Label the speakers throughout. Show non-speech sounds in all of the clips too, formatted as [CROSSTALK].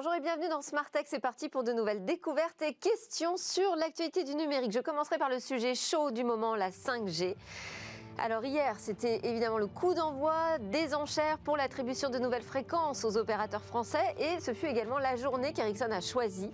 Speaker 1: Bonjour et bienvenue dans Smart Tech. C'est parti pour de nouvelles découvertes et questions sur l'actualité du numérique. Je commencerai par le sujet chaud du moment, la 5G. Alors hier, c'était évidemment le coup d'envoi des enchères pour l'attribution de nouvelles fréquences aux opérateurs français et ce fut également la journée qu'Ericsson a choisie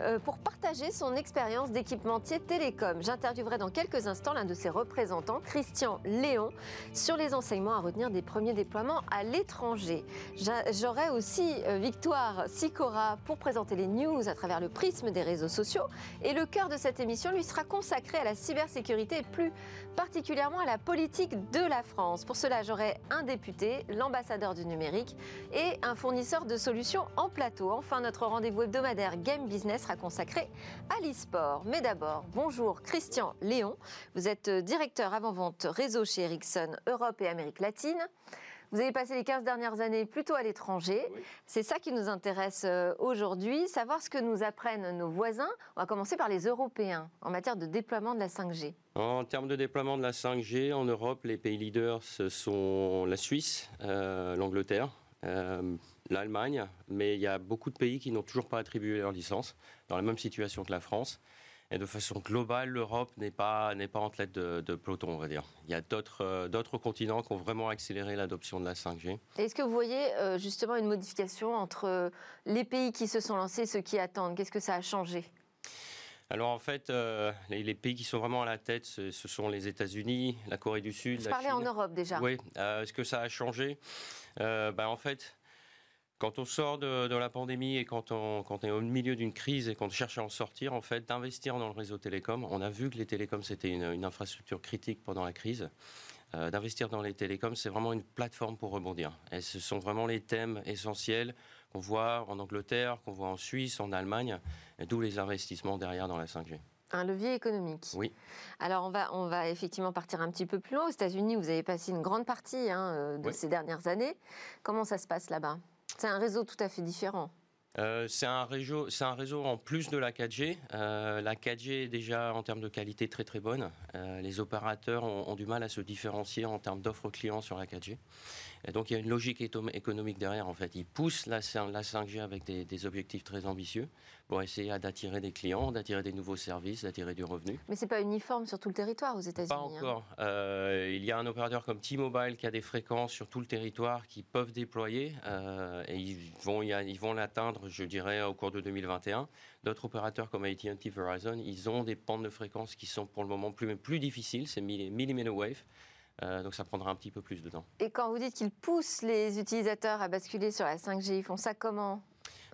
Speaker 1: euh, pour partager son expérience d'équipementier télécom. J'interviewerai dans quelques instants l'un de ses représentants, Christian Léon, sur les enseignements à retenir des premiers déploiements à l'étranger. J'aurai aussi euh, Victoire Sicora pour présenter les news à travers le prisme des réseaux sociaux et le cœur de cette émission lui sera consacré à la cybersécurité et plus particulièrement à la politique de la France. Pour cela, j'aurai un député, l'ambassadeur du numérique et un fournisseur de solutions en plateau. Enfin, notre rendez-vous hebdomadaire Game Business sera consacré à l'e-sport. Mais d'abord, bonjour Christian Léon. Vous êtes directeur avant-vente réseau chez Ericsson Europe et Amérique latine. Vous avez passé les 15 dernières années plutôt à l'étranger. C'est ça qui nous intéresse euh, aujourd'hui, savoir ce que nous apprennent nos voisins. On va commencer par les Européens en matière de déploiement de la 5G.
Speaker 2: En termes de déploiement de la 5G, en Europe, les pays leaders ce sont la Suisse, euh, l'Angleterre, euh, l'Allemagne, mais il y a beaucoup de pays qui n'ont toujours pas attribué leur licence, dans la même situation que la France. Et de façon globale, l'Europe n'est pas, n'est pas en tête de, peloton, on va dire. Il y a d'autres, euh, d'autres continents qui ont vraiment accéléré l'adoption de la 5G.
Speaker 1: Est-ce que vous voyez euh, justement une modification entre euh, les pays qui se sont lancés et ceux qui attendent? Qu'est-ce que ça a changé?
Speaker 2: Alors en fait, les, pays qui sont vraiment à la tête, ce, sont les États-Unis, la Corée du Sud.
Speaker 1: Vous parlez en Europe déjà.
Speaker 2: Oui. Est-ce que ça a changé? Ben, En fait, quand on sort de, la pandémie et quand on, est au milieu d'une crise et qu'on cherche à en sortir, en fait, d'investir dans le réseau télécom, on a vu que les télécoms, c'était une, infrastructure critique pendant la crise. Euh, d'investir dans les télécoms, c'est vraiment une plateforme pour rebondir. Et ce sont vraiment les thèmes essentiels qu'on voit en Angleterre, qu'on voit en Suisse, en Allemagne, d'où les investissements derrière dans la 5G.
Speaker 1: Un levier économique.
Speaker 2: Oui.
Speaker 1: Alors on va, on va effectivement partir un petit peu plus loin. Aux États-Unis, vous avez passé une grande partie hein, euh, de ces dernières années. Comment ça se passe là-bas? C'est un réseau tout à fait différent.
Speaker 2: Euh, c'est un réseau, un réseau en plus de la 4G. Euh, la 4G est déjà en termes de qualité très très bonne. Euh, les opérateurs ont, du mal à se différencier en termes d'offres clients sur la 4G. Et donc il y a une logique économique derrière en fait. Ils poussent la, la 5G avec des, objectifs très ambitieux pour essayer d'attirer des clients, d'attirer des nouveaux services, d'attirer du revenu.
Speaker 1: Mais c'est pas uniforme sur tout le territoire aux États-Unis.
Speaker 2: Pas hein. encore. il y a un opérateur comme T-Mobile qui a des fréquences sur tout le territoire qui peuvent déployer et ils vont, ils vont l'atteindre je dirais, au cours de 2021. D'autres opérateurs comme AT&T, Verizon, ils ont des pentes de fréquences qui sont pour le moment plus, plus difficiles, c'est millimeter wave. Euh, donc ça prendra un petit peu plus de temps.
Speaker 1: Et quand vous dites qu'ils poussent les utilisateurs à basculer sur la 5G, ils font ça comment?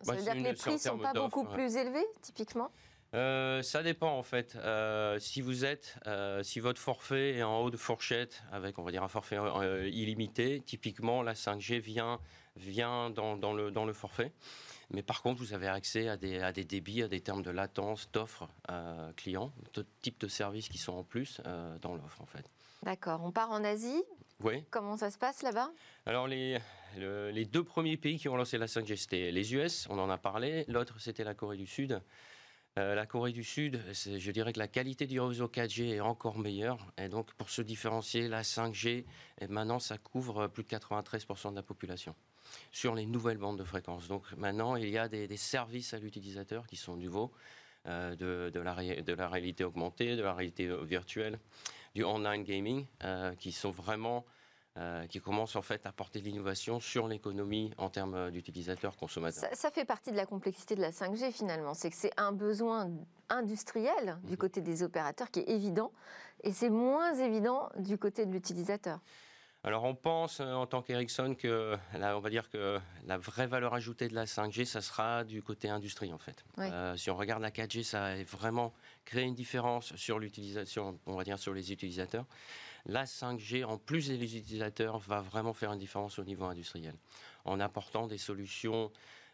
Speaker 1: Ça bah, veut dire que les prix ne sont pas beaucoup plus élevés, typiquement?
Speaker 2: Euh, ça dépend en fait. Euh, si vous êtes, si votre forfait est en haut de fourchette avec, on va dire, un forfait illimité, typiquement la 5G vient vient dans, dans le dans le forfait. Mais par contre, vous avez accès à des, à des débits, à des termes de latence, d'offres clients, de types de services qui sont en plus dans l'offre en fait.
Speaker 1: D'accord. On part en Asie.
Speaker 2: Oui.
Speaker 1: Comment ça se passe là-bas?
Speaker 2: Alors les, les deux premiers pays qui ont lancé la 5G, c'était les US, on en a parlé. L'autre, c'était la Corée du Sud. Euh, la Corée du Sud, je dirais que la qualité du réseau 4G est encore meilleure. Et donc, pour se différencier, la 5G, et maintenant, ça couvre plus de 93% de la population sur les nouvelles bandes de fréquences. Donc maintenant, il y a des, services à l'utilisateur qui sont nouveaux. Euh, de, de, la, de, la, réalité augmentée, de la réalité virtuelle, du online gaming, euh, qui sont vraiment euh, qui commencent en fait à porter de l'innovation sur l'économie en termes d'utilisateurs consommateurs.
Speaker 1: Ça, fait partie de la complexité de la 5G finalement, c'est que c'est un besoin industriel du mhm. côté des opérateurs qui est évident et c'est moins évident du côté de l'utilisateur.
Speaker 2: Alors on pense euh, en tant qu'Ericsson que là, on va dire que la vraie valeur ajoutée de la 5G, ça sera du côté industrie en fait. Euh, si on regarde la 4G, ça a vraiment créé une différence sur l'utilisation, on va dire sur les utilisateurs. La 5G, en plus des utilisateurs, va vraiment faire une différence au niveau industriel en apportant des solutions.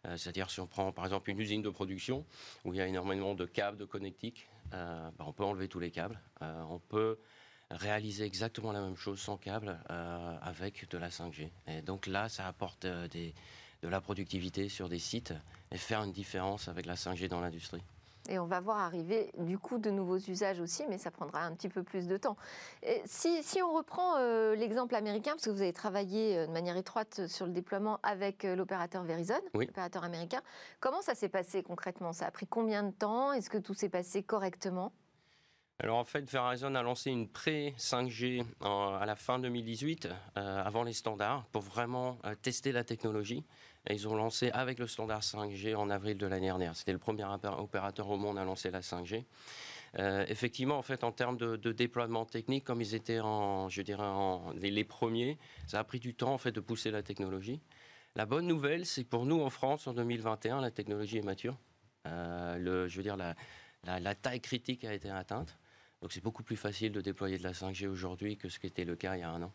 Speaker 2: Euh, c'est-à-dire si on prend par exemple une usine de production où il y a énormément de câbles de connectiques, bah, on peut enlever tous les câbles, on peut réaliser exactement la même chose sans câble euh, avec de la 5G. Et donc là, ça apporte euh, de la productivité sur des sites et faire une différence avec la 5G dans l'industrie.
Speaker 1: Et on va voir arriver du coup de nouveaux usages aussi, mais ça prendra un petit peu plus de temps. si, on reprend euh, l'exemple américain, parce que vous avez travaillé euh, de manière étroite sur le déploiement avec euh, l'opérateur Verizon, l'opérateur américain, comment ça s'est passé concrètement? Ça a pris combien de temps? Est-ce que tout s'est passé correctement?
Speaker 2: Alors en fait, Verizon a lancé une pré-5G à la fin 2018, avant les standards, pour vraiment tester la technologie ils ont lancé avec le standard 5G en avril de l'année dernière. C'était le premier opérateur au monde à lancer la 5G. Euh, effectivement, en fait, en termes de, déploiement technique, comme ils étaient en, je dirais, les, premiers, ça a pris du temps en fait de pousser la technologie. La bonne nouvelle, c'est que pour nous en France, en 2021, la technologie est mature. Euh, je veux dire, la, taille critique a été atteinte. Donc c'est beaucoup plus facile de déployer de la 5G aujourd'hui que ce qui était le cas il y a un an.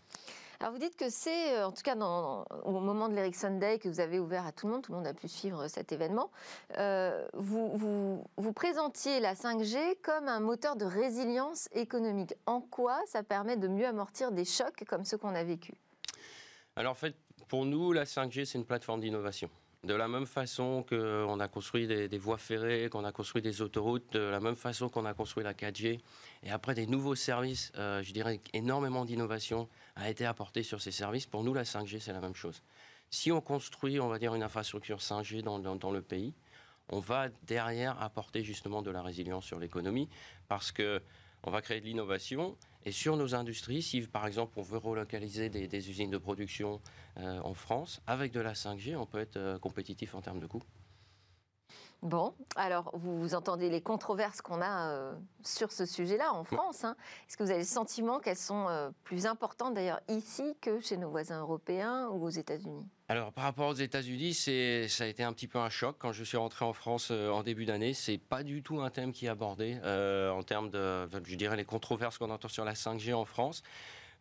Speaker 1: Alors vous dites que c'est, euh, en tout cas au moment de l'Ericsson Day que vous avez ouvert à tout le monde, tout le monde a pu suivre cet événement, euh, vous, vous, présentiez la 5G comme un moteur de résilience économique. En quoi ça permet de mieux amortir des chocs comme ceux qu'on a vécus?
Speaker 2: Alors en fait, pour nous, la 5G, c'est une plateforme d'innovation. De la même façon qu'on a construit des, voies ferrées, qu'on a construit des autoroutes, de la même façon qu'on a construit la 4G, et après des nouveaux services, euh, je dirais énormément d'innovation a été apportée sur ces services. Pour nous, la 5G, c'est la même chose. Si on construit, on va dire, une infrastructure 5G dans, dans le pays, on va derrière apporter justement de la résilience sur l'économie, parce que on va créer de l'innovation et sur nos industries, si par exemple on veut relocaliser des, usines de production euh, en France, avec de la 5G, on peut être euh, compétitif en termes de coûts.
Speaker 1: Bon, alors vous, entendez les controverses qu'on a euh, sur ce sujet-là en France. Hein. Est-ce que vous avez le sentiment qu'elles sont euh, plus importantes d'ailleurs ici que chez nos voisins européens ou aux États-Unis?
Speaker 2: Alors, par rapport aux États-Unis, ça a été un petit peu un choc quand je suis rentré en France euh, en début d'année. C'est pas du tout un thème qui est abordé en termes de, je dirais, les controverses qu'on entend sur la 5G en France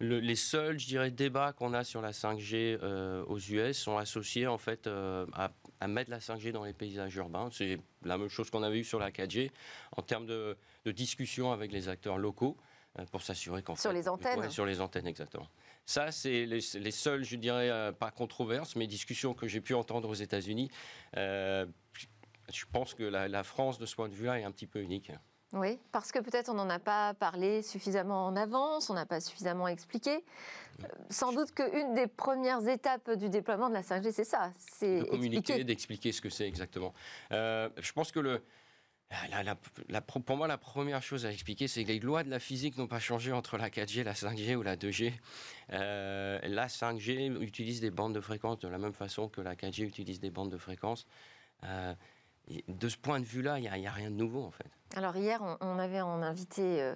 Speaker 2: les seuls, je dirais, débats qu'on a sur la 5G euh, aux US sont associés en fait euh, à, mettre la 5G dans les paysages urbains. C'est la même chose qu'on avait eu sur la 4G en termes de, discussion avec les acteurs locaux euh, pour s'assurer qu'en
Speaker 1: sur les antennes.
Speaker 2: sur les antennes exactement. Ça, c'est les, seuls, je dirais, pas controverses, mais discussions que j'ai pu entendre aux États-Unis. je pense que la, la France, de ce point de vue-là, est un petit peu unique.
Speaker 1: Oui, parce que peut-être on n'en a pas parlé suffisamment en avance, on n'a pas suffisamment expliqué. Euh, sans doute qu'une des premières étapes du déploiement de la 5G, c'est ça.
Speaker 2: C'est de communiquer, d'expliquer ce que c'est exactement. Euh, je pense que le, pour moi, la première chose à expliquer, c'est que les lois de la physique n'ont pas changé entre la 4G, la 5G ou la 2G. Euh, la 5G utilise des bandes de fréquences de la même façon que la 4G utilise des bandes de fréquences de ce point de vue-là, il n'y a, rien de nouveau en fait.
Speaker 1: Alors hier, on, avait en invité euh,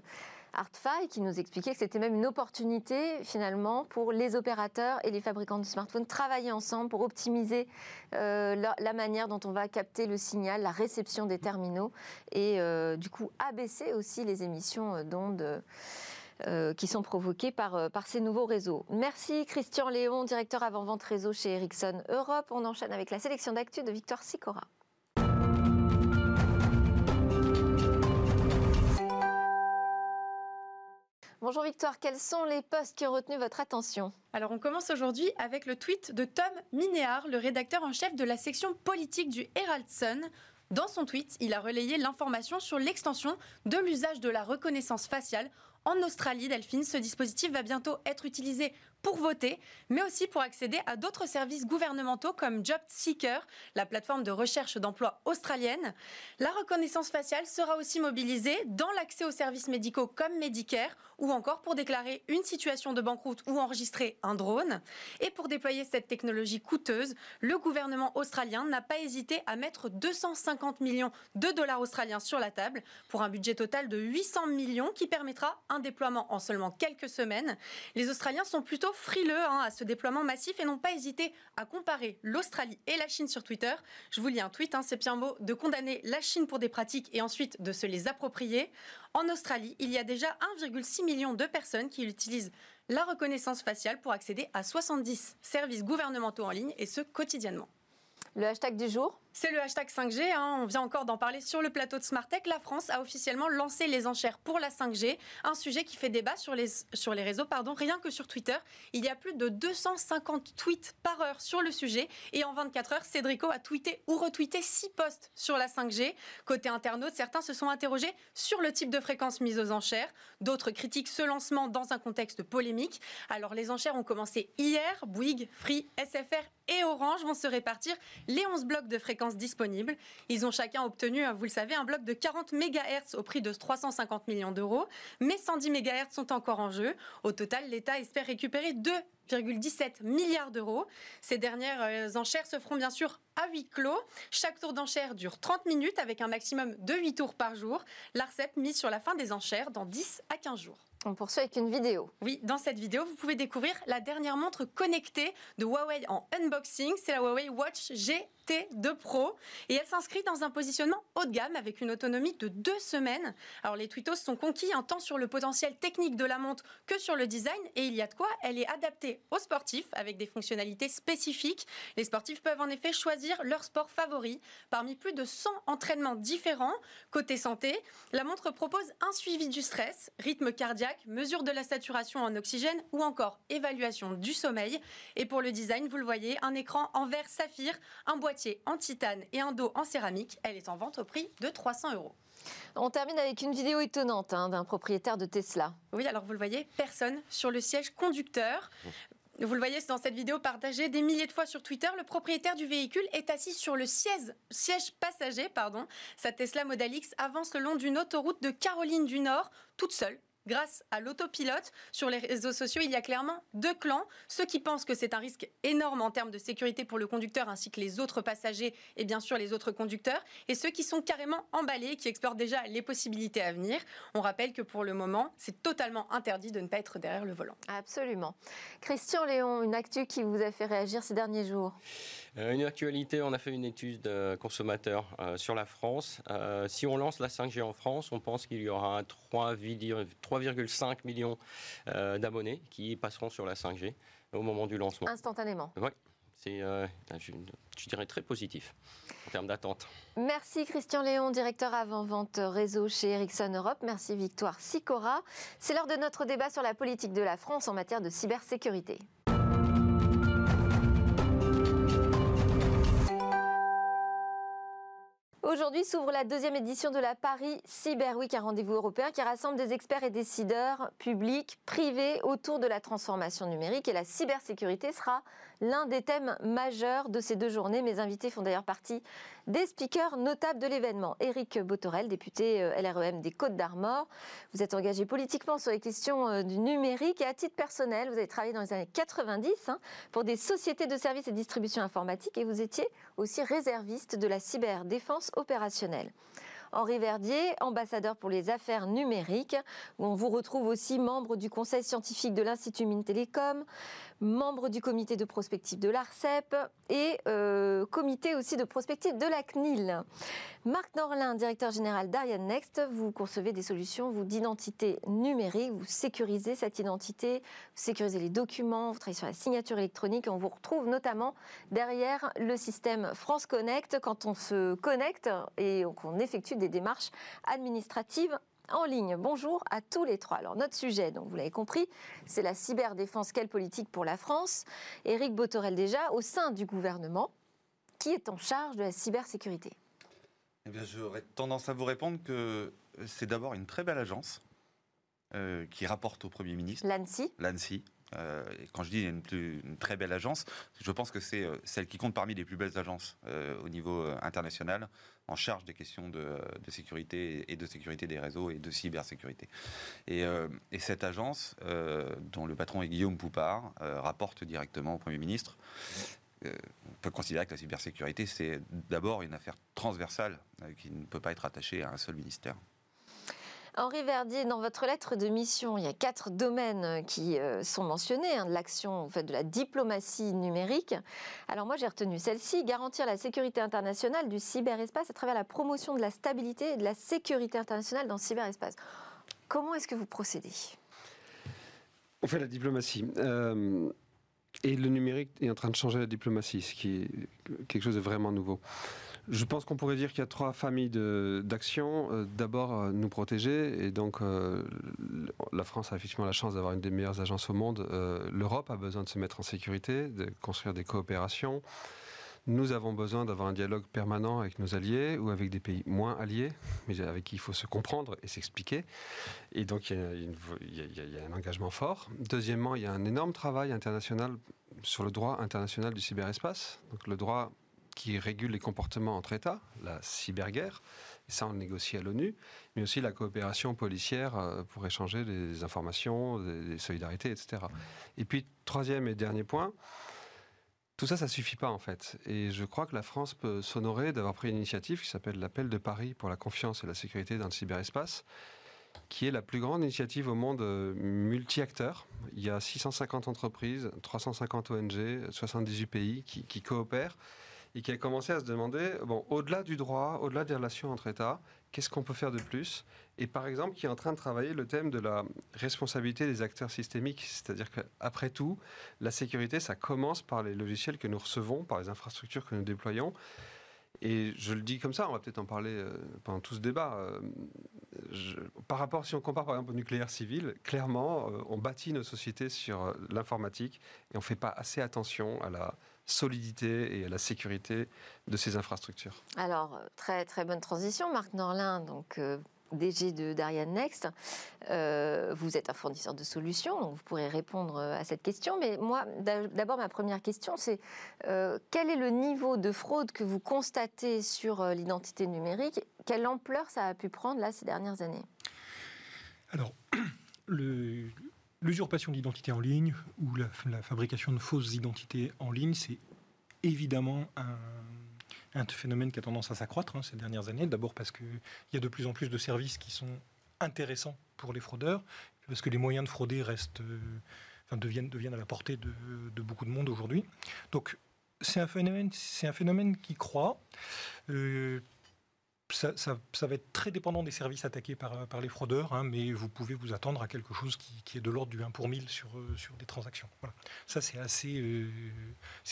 Speaker 1: qui nous expliquait que c'était même une opportunité finalement pour les opérateurs et les fabricants de smartphones travailler ensemble pour optimiser euh, la, manière dont on va capter le signal, la réception des terminaux et euh, du coup abaisser aussi les émissions d'ondes. qui sont provoquées par, par ces nouveaux réseaux. Merci Christian Léon, directeur avant-vente réseau chez Ericsson Europe. On enchaîne avec la sélection d'actu de Victor Sicora. Bonjour Victoire, quels sont les postes qui ont retenu votre attention?
Speaker 3: Alors on commence aujourd'hui avec le tweet de Tom Minéar, le rédacteur en chef de la section politique du Herald Sun. Dans son tweet, il a relayé l'information sur l'extension de l'usage de la reconnaissance faciale en Australie, Delphine, ce dispositif va bientôt être utilisé pour voter, mais aussi pour accéder à d'autres services gouvernementaux comme Job Seeker, la plateforme de recherche d'emploi australienne. La reconnaissance faciale sera aussi mobilisée dans l'accès aux services médicaux comme Medicare ou encore pour déclarer une situation de banqueroute ou enregistrer un drone. Et pour déployer cette technologie coûteuse, le gouvernement australien n'a pas hésité à mettre 250 millions de dollars australiens sur la table pour un budget total de 800 millions qui permettra un déploiement en seulement quelques semaines. Les Australiens sont plutôt frileux hein, à ce déploiement massif et n'ont pas hésité à comparer l'Australie et la Chine sur Twitter. Je vous lis un tweet, hein, c'est bien beau, de condamner la Chine pour des pratiques et ensuite de se les approprier. En Australie, il y a déjà 1,6 million de personnes qui utilisent la reconnaissance faciale pour accéder à 70 services gouvernementaux en ligne et ce quotidiennement.
Speaker 1: Le hashtag du jour
Speaker 3: C'est le hashtag 5G, hein. on vient encore d'en parler sur le plateau de Smartech. La France a officiellement lancé les enchères pour la 5G, un sujet qui fait débat sur les, sur les réseaux. Pardon. Rien que sur Twitter, il y a plus de 250 tweets par heure sur le sujet. Et en 24 heures, Cédrico a tweeté ou retweeté 6 posts sur la 5G. Côté internaute, certains se sont interrogés sur le type de fréquence mise aux enchères. D'autres critiquent ce lancement dans un contexte polémique. Alors les enchères ont commencé hier. Bouygues, Free, SFR et Orange vont se répartir les 11 blocs de fréquences disponibles. Ils ont chacun obtenu, vous le savez, un bloc de 40 MHz au prix de 350 millions d'euros, mais 110 MHz sont encore en jeu. Au total, l'État espère récupérer 2,17 milliards d'euros. Ces dernières euh, enchères se feront bien sûr à huis clos. Chaque tour d'enchère dure 30 minutes avec un maximum de 8 tours par jour. L'ARCEP mise sur la fin des enchères dans 10 à 15 jours.
Speaker 1: On poursuit avec une vidéo.
Speaker 3: Oui, dans cette vidéo, vous pouvez découvrir la dernière montre connectée de Huawei en unboxing. C'est la Huawei Watch T2 Pro et elle s'inscrit dans un positionnement haut de gamme avec une autonomie de deux semaines. Alors les tweetos sont conquis un tant sur le potentiel technique de la montre que sur le design et il y a de quoi. Elle est adaptée aux sportifs avec des fonctionnalités spécifiques. Les sportifs peuvent en effet choisir leur sport favori parmi plus de 100 entraînements différents. Côté santé, la montre propose un suivi du stress, rythme cardiaque, mesure de la saturation en oxygène ou encore évaluation du sommeil. Et pour le design, vous le voyez, un écran en verre saphir, un boîtier en titane et un dos en céramique. Elle est en vente au prix de 300 euros.
Speaker 1: On termine avec une vidéo étonnante hein, d'un propriétaire de Tesla.
Speaker 3: Oui, alors vous le voyez, personne sur le siège conducteur. Vous le voyez dans cette vidéo partagée des milliers de fois sur Twitter, le propriétaire du véhicule est assis sur le siège, siège passager. Pardon. Sa Tesla Model X avance le long d'une autoroute de Caroline du Nord, toute seule, grâce à l'autopilote. Sur les réseaux sociaux, il y a clairement deux clans. Ceux qui pensent que c'est un risque énorme en termes de sécurité pour le conducteur ainsi que les autres passagers et bien sûr les autres conducteurs. Et ceux qui sont carrément emballés, qui explorent déjà les possibilités à venir. On rappelle que pour le moment, c'est totalement interdit de ne pas être derrière le volant.
Speaker 1: Absolument. Christian Léon, une actu qui vous a fait réagir ces derniers jours
Speaker 2: une actualité, on a fait une étude de consommateurs euh, sur la France. Euh, si on lance la 5G en France, on pense qu'il y aura 3,5 millions d'abonnés qui passeront sur la 5G au moment du lancement.
Speaker 1: Instantanément
Speaker 2: Oui, c'est, je, je, dirais, très positif en termes d'attente.
Speaker 1: Merci Christian Léon, directeur avant-vente réseau chez Ericsson Europe. Merci Victoire Sicora. C'est l'heure de notre débat sur la politique de la France en matière de cybersécurité. Aujourd'hui s'ouvre la deuxième édition de la Paris Cyber Week, un rendez-vous européen qui rassemble des experts et décideurs publics, privés autour de la transformation numérique. Et la cybersécurité sera l'un des thèmes majeurs de ces deux journées. Mes invités font d'ailleurs partie des speakers notables de l'événement. Éric Botorel, député euh, LREM des Côtes d'Armor. Vous êtes engagé politiquement sur les questions euh, du numérique et à titre personnel, vous avez travaillé dans les années 90 hein, pour des sociétés de services et distribution informatique et vous étiez aussi réserviste de la cyberdéfense opérationnelle. Henri Verdier, ambassadeur pour les affaires numériques, on vous retrouve aussi membre du conseil scientifique de l'Institut Mines Télécom, membre du comité de prospective de l'ARCEP et euh, comité aussi de prospective de la CNIL. Marc Norlin, directeur général d'Ariane Next, vous concevez des solutions vous d'identité numérique, vous sécurisez cette identité, vous sécurisez les documents, vous travaillez sur la signature électronique. On vous retrouve notamment derrière le système France Connect quand on se connecte et qu'on effectue des démarches administratives en ligne. Bonjour à tous les trois. Alors notre sujet, donc vous l'avez compris, c'est la cyberdéfense. Quelle politique pour la France Éric Botorel déjà, au sein du gouvernement, qui est en charge de la cybersécurité?
Speaker 4: Eh bien, j'aurais tendance à vous répondre que c'est d'abord une très belle agence euh, qui rapporte au Premier ministre.
Speaker 1: L'ANSI
Speaker 4: L'ANSI. Euh, quand je dis une, très belle agence, je pense que c'est euh, celle qui compte parmi les plus belles agences au niveau international en charge des questions de, sécurité et de sécurité des réseaux et de cybersécurité. Et, et cette agence, dont le patron est Guillaume Poupard, rapporte directement au Premier ministre euh, on peut considérer que la cybersécurité, c'est d'abord une affaire transversale euh, qui ne peut pas être attachée à un seul ministère.
Speaker 1: Henri Verdier, dans votre lettre de mission, il y a quatre domaines qui euh, sont mentionnés, hein, de l'action, en fait, de la diplomatie numérique. Alors moi, j'ai retenu celle-ci, garantir la sécurité internationale du cyberespace à travers la promotion de la stabilité et de la sécurité internationale dans le cyberespace. Comment est-ce que vous procédez?
Speaker 5: On fait la diplomatie. Et le numérique est en train de changer la diplomatie, ce qui est quelque chose de vraiment nouveau. Je pense qu'on pourrait dire qu'il y a trois familles d'actions. Euh, d'abord, euh, nous protéger. Et donc, euh, la France a effectivement la chance d'avoir une des meilleures agences au monde. L'Europe a besoin de se mettre en sécurité, de construire des coopérations. Nous avons besoin d'avoir un dialogue permanent avec nos alliés ou avec des pays moins alliés, mais avec qui il faut se comprendre et s'expliquer. Et donc, il y, a un engagement fort. Deuxièmement, il y a un énorme travail international sur le droit international du cyberespace. Donc, le droit qui régule les comportements entre États, la cyberguerre, et ça on le négocie à l'ONU, mais aussi la coopération policière euh, pour échanger des informations, des solidarités, etc. Et puis, troisième et dernier point, tout ça, ça suffit pas en fait. Et je crois que la France peut s'honorer d'avoir pris une initiative qui s'appelle l'appel de Paris pour la confiance et la sécurité dans le cyberespace, qui est la plus grande initiative au monde euh, multi-acteurs. Il y a 650 entreprises, 350 ONG, 78 pays qui coopèrent et qui a commencé à se demander, bon, au-delà du droit, au-delà des relations entre États, qu'est-ce qu'on peut faire de plus? Et par exemple, qui est en train de travailler le thème de la responsabilité des acteurs systémiques, c'est-à-dire qu'après tout, la sécurité, ça commence par les logiciels que nous recevons, par les infrastructures que nous déployons. Et je le dis comme ça, on va peut-être en parler euh, pendant tout ce débat. Euh, par rapport, si on compare par exemple au nucléaire civil, clairement, euh, on bâtit nos sociétés sur l'informatique et on ne fait pas assez attention à la solidité et à la sécurité de ces infrastructures.
Speaker 1: Alors, très, très bonne transition, Marc Norlin, donc euh, DG de d'Ariane Next. Euh, vous êtes un fournisseur de solutions, donc vous pourrez répondre euh, à cette question. Mais moi, d'abord, ma première question, c'est quel est le niveau de fraude que vous constatez sur l'identité numérique? Quelle ampleur ça a pu prendre là ces dernières années?
Speaker 6: Alors, [CLEARS THROAT] le, L'usurpation d'identité en ligne ou la, fabrication de fausses identités en ligne, c'est évidemment un, phénomène qui a tendance à s'accroître hein, ces dernières années. D'abord parce qu'il y a de plus en plus de services qui sont intéressants pour les fraudeurs, parce que les moyens de frauder restent, euh, deviennent, à la portée de, beaucoup de monde aujourd'hui. Donc c'est un phénomène, un phénomène qui croît. Euh, ça, va être très dépendant des services attaqués par, par les fraudeurs, hein, mais vous pouvez vous attendre à quelque chose qui, est de l'ordre du 1 pour 1000 sur, euh, sur des transactions. Voilà. Ça, c'est assez, euh,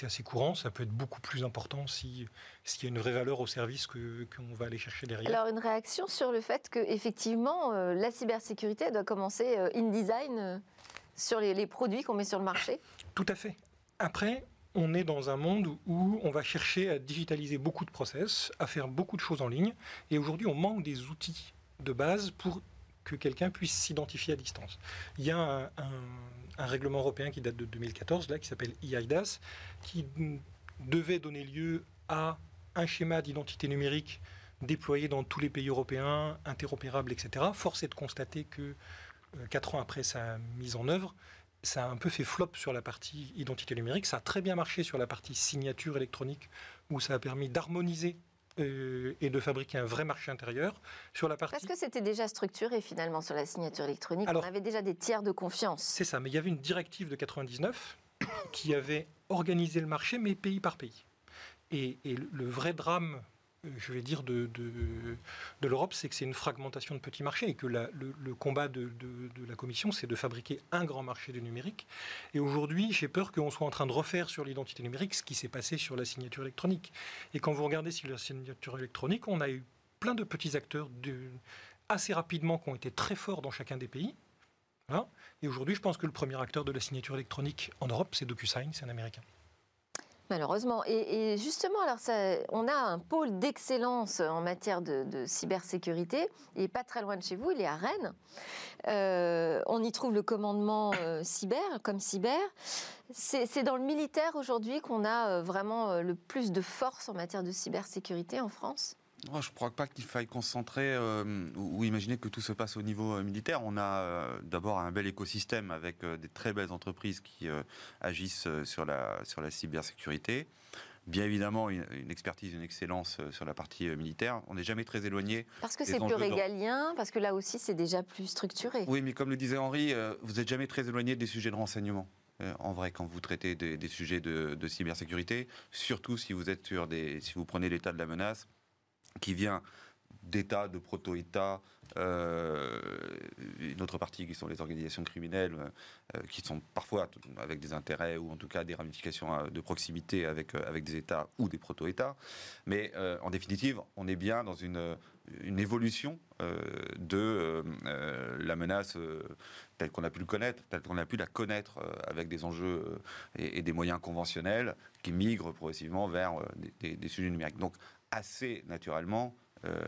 Speaker 6: assez courant. Ça peut être beaucoup plus important s'il y a une vraie valeur au service qu'on va aller chercher derrière.
Speaker 1: Alors, une réaction sur le fait qu'effectivement, euh, la cybersécurité doit commencer in-design sur les, les produits qu'on met sur le marché?
Speaker 6: Tout à fait. Après, on est dans un monde où on va chercher à digitaliser beaucoup de process, à faire beaucoup de choses en ligne. Et aujourd'hui, on manque des outils de base pour que quelqu'un puisse s'identifier à distance. Il y a un, règlement européen qui date de 2014, là, qui s'appelle EIDAS, qui devait donner lieu à un schéma d'identité numérique déployé dans tous les pays européens, interopérable, etc. Force est de constater que, euh, quatre ans après sa mise en œuvre, ça a un peu fait flop sur la partie identité numérique. Ça a très bien marché sur la partie signature électronique, où ça a permis d'harmoniser euh, et de fabriquer un vrai marché intérieur. Sur la partie...
Speaker 1: Parce que c'était déjà structuré finalement sur la signature électronique. On avait déjà des tiers de confiance.
Speaker 6: C'est ça, mais il y avait une directive de 99 qui avait organisé le marché, mais pays par pays. Et, et le vrai drame je vais dire, de, l'Europe, c'est que c'est une fragmentation de petits marchés et que le, combat de, la Commission, c'est de fabriquer un grand marché du numérique. Et aujourd'hui, j'ai peur qu'on soit en train de refaire sur l'identité numérique ce qui s'est passé sur la signature électronique. Et quand vous regardez sur la signature électronique, on a eu plein de petits acteurs assez rapidement qui ont été très forts dans chacun des pays. Et aujourd'hui, je pense que le premier acteur de la signature électronique en Europe, c'est DocuSign, c'est un Américain.
Speaker 1: Malheureusement. Et, justement, on a un pôle d'excellence en matière de, cybersécurité. Il n'est pas très loin de chez vous, il est à Rennes. Euh, on y trouve le commandement euh, cyber, comme cyber. C'est dans le militaire aujourd'hui qu'on a euh, vraiment le plus de force en matière de cybersécurité en France
Speaker 4: je ne crois pas qu'il faille concentrer euh, ou, imaginer que tout se passe au niveau euh, militaire. On a euh, d'abord un bel écosystème avec des très belles entreprises qui agissent sur la, sur la cybersécurité. Bien évidemment, une, expertise, une excellence sur la partie militaire. On n'est jamais très éloigné.
Speaker 1: Parce que c'est plus régalien, parce que là aussi c'est déjà plus structuré.
Speaker 4: Oui, mais comme le disait Henri, vous n'êtes jamais très éloigné des sujets de renseignement en vrai quand vous traitez des, sujets de, de, cybersécurité, surtout si vous êtes sur des, si vous prenez l'état de la menace, qui vient d'États, de proto-États, euh, une autre partie qui sont les organisations criminelles, euh, qui sont parfois avec des intérêts ou en tout cas des ramifications euh, de proximité avec, avec des États ou des proto-États. Mais en définitive, on est bien dans une, une évolution de la menace telle qu'on a pu le connaître, telle qu'on a pu la connaître avec des enjeux et, des moyens conventionnels qui migrent progressivement vers des, des sujets numériques. Donc assez naturellement, euh,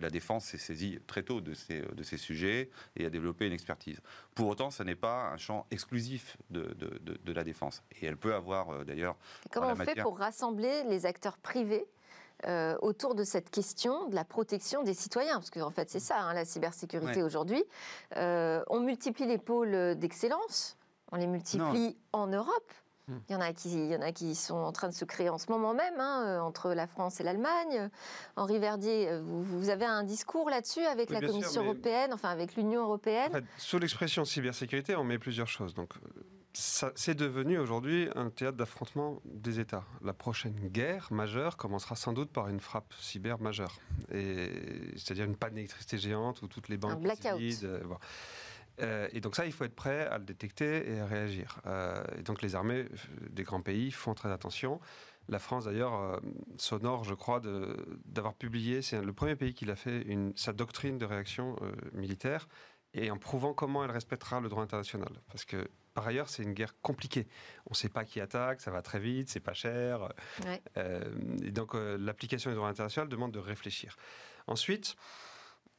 Speaker 4: la, défense s'est saisie très tôt de ces, de ces sujets et a développé une expertise. Pour autant, ce n'est pas un champ exclusif de, de, la défense. Et elle peut avoir euh, d'ailleurs.
Speaker 1: Comment on fait pour rassembler les acteurs privés euh, autour de cette question de la protection des citoyens, parce qu'en en fait c'est ça hein, la cybersécurité aujourd'hui. on multiplie les pôles d'excellence, on les multiplie en Europe. Hmm. Il y, en a qui, il y en a qui sont en train de se créer en ce moment même, hein, euh, entre la France et l'Allemagne. Henri Verdier, euh, vous, avez un discours là-dessus avec la Commission européenne, enfin avec l'Union européenne
Speaker 5: Sous l'expression cybersécurité, on met plusieurs choses. Donc, c'est devenu aujourd'hui un théâtre d'affrontement des États. La prochaine guerre majeure commencera sans doute par une frappe cyber majeure. C'est-à-dire une panne d'électricité géante où toutes les banques... Un
Speaker 1: blackout.
Speaker 5: Euh, et donc ça, il faut être prêt à le détecter et à réagir. Euh, et donc les armées des grands pays font très attention. La France, d'ailleurs, euh, s'honore, je crois, d'avoir publié, c'est le premier pays qui a fait, une, sa doctrine de réaction militaire, et en prouvant comment elle respectera le droit international. Parce que, par ailleurs, c'est une guerre compliquée. On ne sait pas qui attaque, ça va très vite, c'est pas cher. et donc, l'application du droit international demande de réfléchir. Ensuite,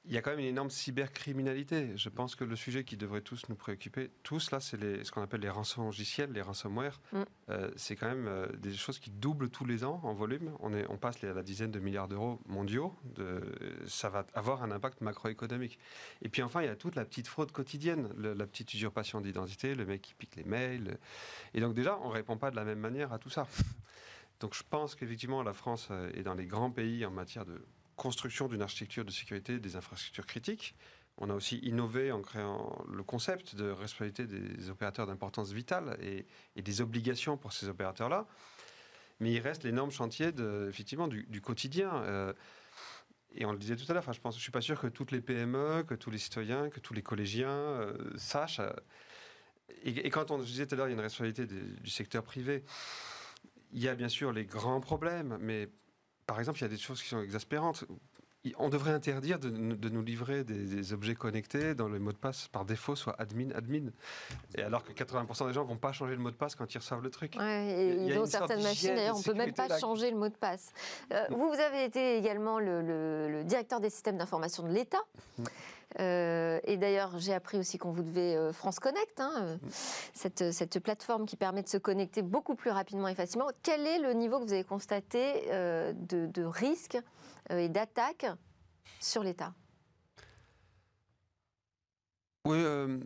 Speaker 5: il y a quand même une énorme cybercriminalité. Je pense que le sujet qui devrait tous nous préoccuper, tous là, c'est ce qu'on appelle les rançons logiciels, les ransomware. Mm. Euh, c'est quand même euh, des choses qui doublent tous les ans en volume. On, est, on passe à la dizaine de milliards d'euros mondiaux. De, ça va avoir un impact macroéconomique. Et puis enfin, il y a toute la petite fraude quotidienne, la petite usurpation d'identité, le mec qui pique les mails. Et donc déjà, on répond pas de la même manière à tout ça. Donc je pense qu'effectivement, la France euh, est dans les grands pays en matière de construction d'une architecture de sécurité des infrastructures critiques. On a aussi innové en créant le concept de responsabilité des opérateurs d'importance vitale et, des obligations pour ces opérateurs-là. Mais il reste l'énorme chantier de, effectivement du, quotidien. Euh, et on le disait tout à l'heure, enfin, je ne je suis pas sûr que toutes les PME, que tous les citoyens, que tous les collégiens euh, sachent. Euh, et, quand on disait tout à l'heure, il y a une responsabilité du secteur privé. Il y a bien sûr les grands problèmes, mais par exemple, il y a des choses qui sont exaspérantes. On devrait interdire de, nous livrer des, objets connectés dont le mot de passe par défaut soit admin admin. Et alors que 80% des gens vont pas changer le mot de passe quand ils reçoivent le truc.
Speaker 1: Ouais, et dans certaines machines, d'ailleurs, on peut même pas changer le mot de passe. Euh, vous, vous avez été également le, directeur des systèmes d'information de l'État. Euh, et d'ailleurs, j'ai appris aussi qu'on vous devait euh, France Connect, hein, cette, cette, plateforme qui permet de se connecter beaucoup plus rapidement et facilement. Quel est le niveau que vous avez constaté de, de risque et d'attaque sur l'État
Speaker 5: oui, euh,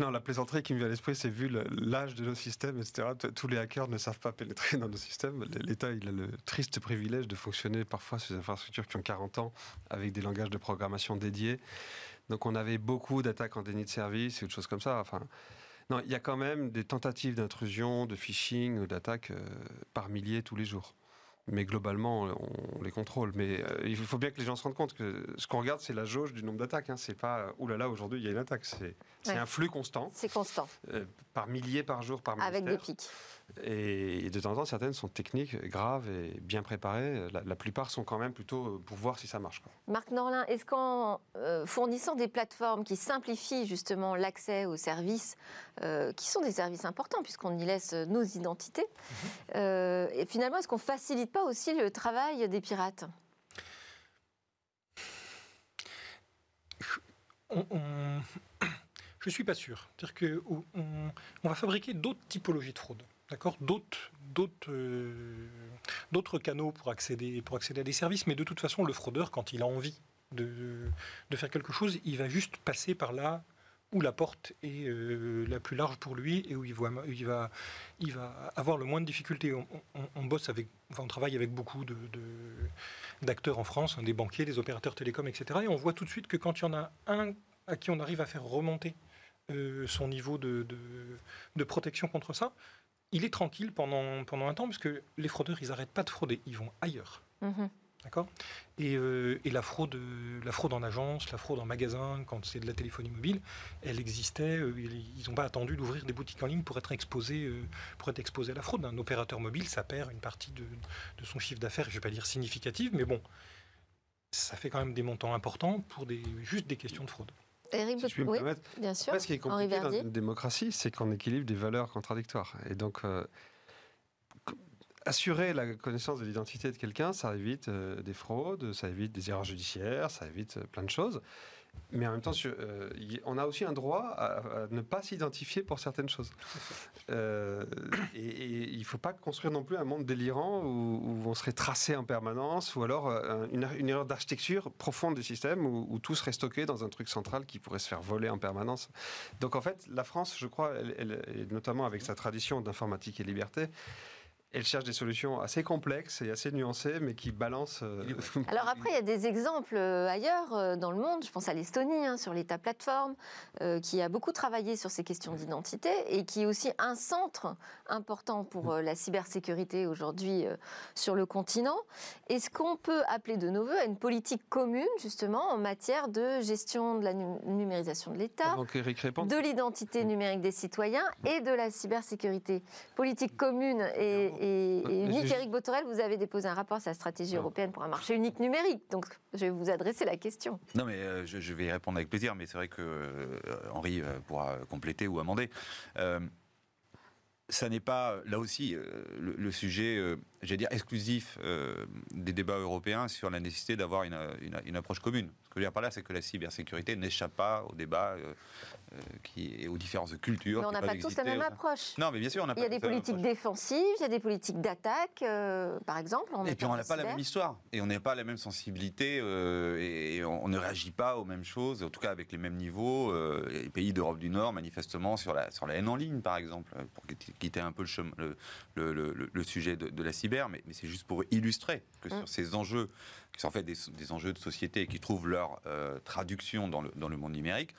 Speaker 5: non, la plaisanterie qui me vient à l'esprit, c'est vu l'âge de nos systèmes, etc. Tous les hackers ne savent pas pénétrer dans nos systèmes. L'État, il a le triste privilège de fonctionner parfois sur des infrastructures qui ont 40 ans, avec des langages de programmation dédiés. Donc on avait beaucoup d'attaques en déni de service et autres choses comme ça. Enfin, non, il y a quand même des tentatives d'intrusion, de phishing ou d'attaques euh, par milliers tous les jours mais globalement, on, les contrôle. Mais euh, il faut bien que les gens se rendent compte que ce qu'on regarde, c'est la jauge du nombre d'attaques. Hein. C'est pas, oulala, là là, aujourd'hui, il y a une attaque. C'est un flux constant.
Speaker 1: C'est constant.
Speaker 5: Euh, par milliers par jour, par
Speaker 1: ministère. Avec des pics.
Speaker 5: Et, de temps en temps, certaines sont techniques, graves et bien préparées. La, plupart sont quand même plutôt pour voir si ça marche.
Speaker 1: Marc Norlin, est-ce qu'en euh, fournissant des plateformes qui simplifient justement l'accès aux services, euh, qui sont des services importants puisqu'on y laisse nos identités, mhm. euh, et finalement, est-ce qu'on facilite pas aussi le travail des pirates?
Speaker 6: Je ne [CLEARS THROAT] suis pas sûr. C'est-à-dire on va fabriquer d'autres typologies de fraude d'accord, euh, d'autres, canaux pour accéder, pour accéder à des services, mais de toute façon, le fraudeur, quand il a envie de, faire quelque chose, il va juste passer par là où la porte est euh, la plus large pour lui et où il, va, avoir le moins de difficultés. On, bosse avec, on travaille avec beaucoup d'acteurs en France, hein, des banquiers, des opérateurs télécoms, etc. Et on voit tout de suite que quand il y en a un à qui on arrive à faire remonter euh, son niveau de, protection contre ça, il est tranquille pendant, un temps, parce que les fraudeurs, ils n'arrêtent pas de frauder, ils vont ailleurs. Mhm. D'accord et, euh, et la, fraude, la fraude en agence, la fraude en magasin, quand c'est de la téléphonie mobile, elle existait. euh, ils n'ont pas attendu d'ouvrir des boutiques en ligne pour être exposés, euh, pour être exposés à la fraude. Un opérateur mobile, ça perd une partie de, de son chiffre d'affaires, je ne vais pas dire significative, mais bon, ça fait quand même des montants importants pour des, juste des questions de fraude.
Speaker 1: Eric,
Speaker 5: Si je puis me
Speaker 1: oui,
Speaker 5: permettre,
Speaker 1: bien sûr.
Speaker 5: Après, ce qui est compliqué dans une démocratie, c'est qu'on équilibre des valeurs contradictoires. Et donc, euh, assurer la connaissance de l'identité de quelqu'un, ça évite euh, des fraudes, ça évite des erreurs judiciaires, ça évite euh, plein de choses. Mais en même temps, euh, on a aussi un droit à, ne pas s'identifier pour certaines choses. Et, il ne faut pas construire non plus un monde délirant où, on serait tracé en permanence, ou alors une, erreur d'architecture profonde du système où, tout serait stocké dans un truc central qui pourrait se faire voler en permanence. Donc en fait, la France, je crois, et notamment avec sa tradition d'informatique et liberté, elle cherche des solutions assez complexes et assez nuancées, mais qui balancent. euh, [LAUGHS]
Speaker 1: Alors après, il y a des exemples euh, ailleurs euh, dans le monde. Je pense à l'Estonie, hein, sur l'État plateforme, euh, qui a beaucoup travaillé sur ces questions d'identité et qui est aussi un centre important pour euh, la cybersécurité aujourd'hui euh, sur le continent. Est-ce qu'on peut appeler de nos voeux à une politique commune, justement, en matière de gestion de la nu- numérisation de l'État de l'identité numérique des citoyens et de la cybersécurité? Politique commune et, et- et
Speaker 5: Mais
Speaker 1: unique. Eric Botorel, vous avez déposé un rapport sur la stratégie européenne pour un marché unique numérique. Donc, je vais vous adresser la question.
Speaker 4: Non, mais euh, je, je vais y répondre avec plaisir, mais c'est vrai que euh, Henri euh, pourra compléter ou amender. Euh, ça n'est pas, là aussi, euh, le, le sujet, euh, j'allais dire, exclusif euh, des débats européens sur la nécessité d'avoir une, une- une approche commune. Que je veux dire par là, c'est que la cybersécurité n'échappe pas au débat euh, euh, qui, et aux différences de culture.
Speaker 1: Mais on n'a pas tous la même approche.
Speaker 4: Non, mais bien sûr, on n'a
Speaker 1: Il y a des politiques défensives, il y a des politiques d'attaque, euh, par exemple.
Speaker 4: Et puis on n'a pas la même histoire et on n'a pas la même sensibilité euh, et on, on ne réagit pas aux mêmes choses, en tout cas avec les mêmes niveaux. les pays d'Europe du Nord, manifestement, sur la, sur la haine en ligne, par exemple, pour quitter- un peu le, chemin- le, le- le- le sujet de, de la cyber, mais, mais c'est juste pour illustrer que
Speaker 1: Mm.
Speaker 4: sur ces enjeux, qui sont en fait des, enjeux de société et qui trouvent leur euh, traduction dans le, dans le monde numérique,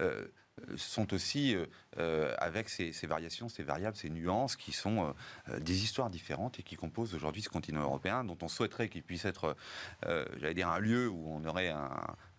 Speaker 4: euh, sont aussi euh, avec ces, variations, ces variables, ces nuances qui sont des histoires différentes et qui composent aujourd'hui ce continent européen dont on souhaiterait qu'il puisse être, j'allais dire, un lieu où on aurait un,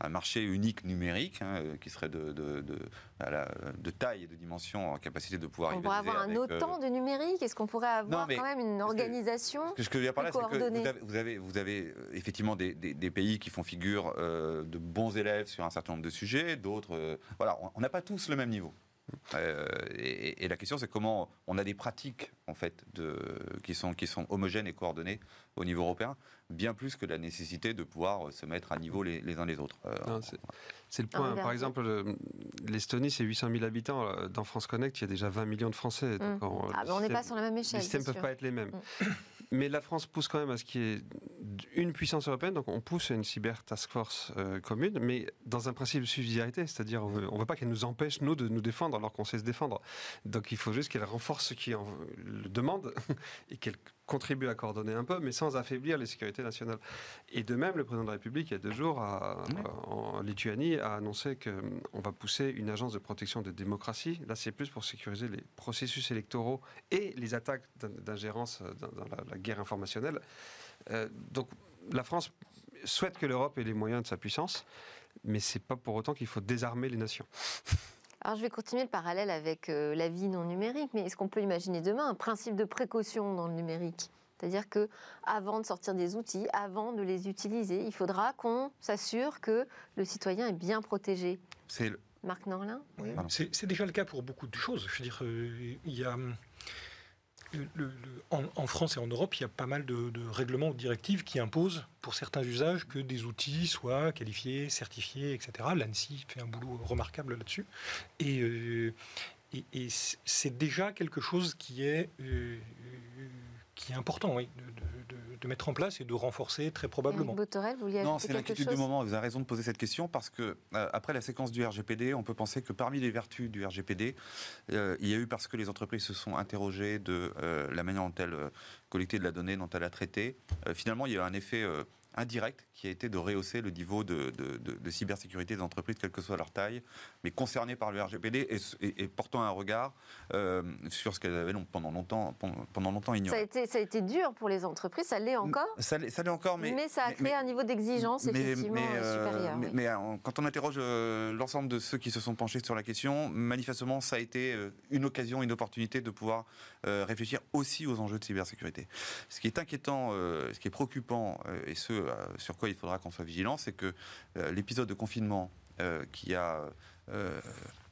Speaker 4: un marché unique numérique hein, euh, qui serait de, de, de- à la- de taille et de dimension en capacité de pouvoir
Speaker 1: On pourrait avoir un
Speaker 4: avec, euh,
Speaker 1: de numérique? Est-ce qu'on pourrait avoir
Speaker 4: Non,
Speaker 1: quand même une
Speaker 4: que-
Speaker 1: organisation
Speaker 4: ce que je veux dire par là,
Speaker 1: plus
Speaker 4: c'est que
Speaker 1: coordonnée?
Speaker 4: vous avez, vous euh, effectivement des, des- des pays qui font figure euh, de bons élèves sur un certain nombre de sujets, d'autres. euh, voilà, on- on n'a pas tous le même niveau. Euh, et, et la question, c'est comment on a des pratiques en fait de, qui sont qui sont homogènes et coordonnées au niveau européen, bien plus que la nécessité de pouvoir se mettre à niveau les, les uns les autres. Euh,
Speaker 5: Non, c'est- C'est le
Speaker 1: Ah,
Speaker 5: point.
Speaker 1: Verdier.
Speaker 5: Par exemple, le- l'Estonie, c'est 800 000 habitants. Euh, Dans France Connect, il y a déjà 20 millions de Français. Donc on-
Speaker 1: Ah, on n'est pas sur la même
Speaker 5: Les
Speaker 1: échelle.
Speaker 5: systèmes ne peuvent
Speaker 1: sûr.
Speaker 5: pas être les mêmes.
Speaker 1: Mm.
Speaker 5: Mais la France pousse quand même à ce qu'il y ait une puissance européenne, donc on pousse à une cyber task force euh, commune, mais dans un principe de subsidiarité, c'est-à-dire on veut, on veut pas qu'elle nous empêche, nous, de nous défendre alors qu'on sait se défendre. Donc il faut juste qu'elle renforce ce qui en le demande [LAUGHS] et qu'elle contribue à coordonner un peu, mais sans affaiblir les sécurités nationales. Et de même, le président de la République, il y a deux jours, a- en Lituanie, a annoncé qu'on va pousser une agence de protection des démocraties. Là, c'est plus pour sécuriser les processus électoraux et les attaques d'in- d'ingérence dans, dans la, la guerre informationnelle. Euh, donc, la France souhaite que l'Europe ait les moyens de sa puissance, mais c'est pas pour autant qu'il faut désarmer les nations. [LAUGHS]
Speaker 1: Alors je vais continuer le parallèle avec euh, la vie non numérique, mais est-ce qu'on peut imaginer demain un principe de précaution dans le numérique? C'est-à-dire que avant de sortir des outils, avant de les utiliser, il faudra qu'on s'assure que le citoyen est bien protégé.
Speaker 4: c'est le-
Speaker 1: Marc Norlin?
Speaker 6: Oui. C'est déjà le cas pour beaucoup de choses. Je veux dire, euh, il y a. en, France et en Europe, il y a pas mal de, règlements ou directives qui imposent, pour certains usages, que des outils soient qualifiés, certifiés, etc. L'ANSI fait un boulot remarquable là-dessus. Et, euh, et- c'est déjà quelque chose qui est, euh, qui est important oui, de, de- de- de mettre en place et de renforcer très probablement.
Speaker 1: Botorel, vous
Speaker 4: Non, c'est l'inquiétude du moment. Vous avez raison de poser cette question parce que euh, après la séquence du RGPD, on peut penser que parmi les vertus du RGPD, euh, il y a eu parce que les entreprises se sont interrogées de euh, la manière dont elles collectaient de la donnée, dont elles la traitaient. euh, finalement, il y a eu un effet euh, indirect qui a été de rehausser le niveau de, cybersécurité des entreprises, quelle que soit leur taille, mais concernées par le RGPD et, portant un regard euh, sur ce qu'elles avaient pendant longtemps, pendant, longtemps ignoré.
Speaker 1: Ça a, été, ça a été dur pour les entreprises, ça l'est encore
Speaker 4: Ça l'est encore, mais...
Speaker 1: Mais ça a créé un niveau d'exigence effectivement euh, supérieur.
Speaker 4: Mais, quand on interroge l'ensemble de ceux qui se sont penchés sur la question, manifestement, ça a été une occasion, une opportunité de pouvoir réfléchir aussi aux enjeux de cybersécurité. Ce qui est inquiétant, ce qui est préoccupant, et ce euh, sur quoi il faudra qu'on soit vigilant, c'est que euh, l'épisode de confinement euh, qui a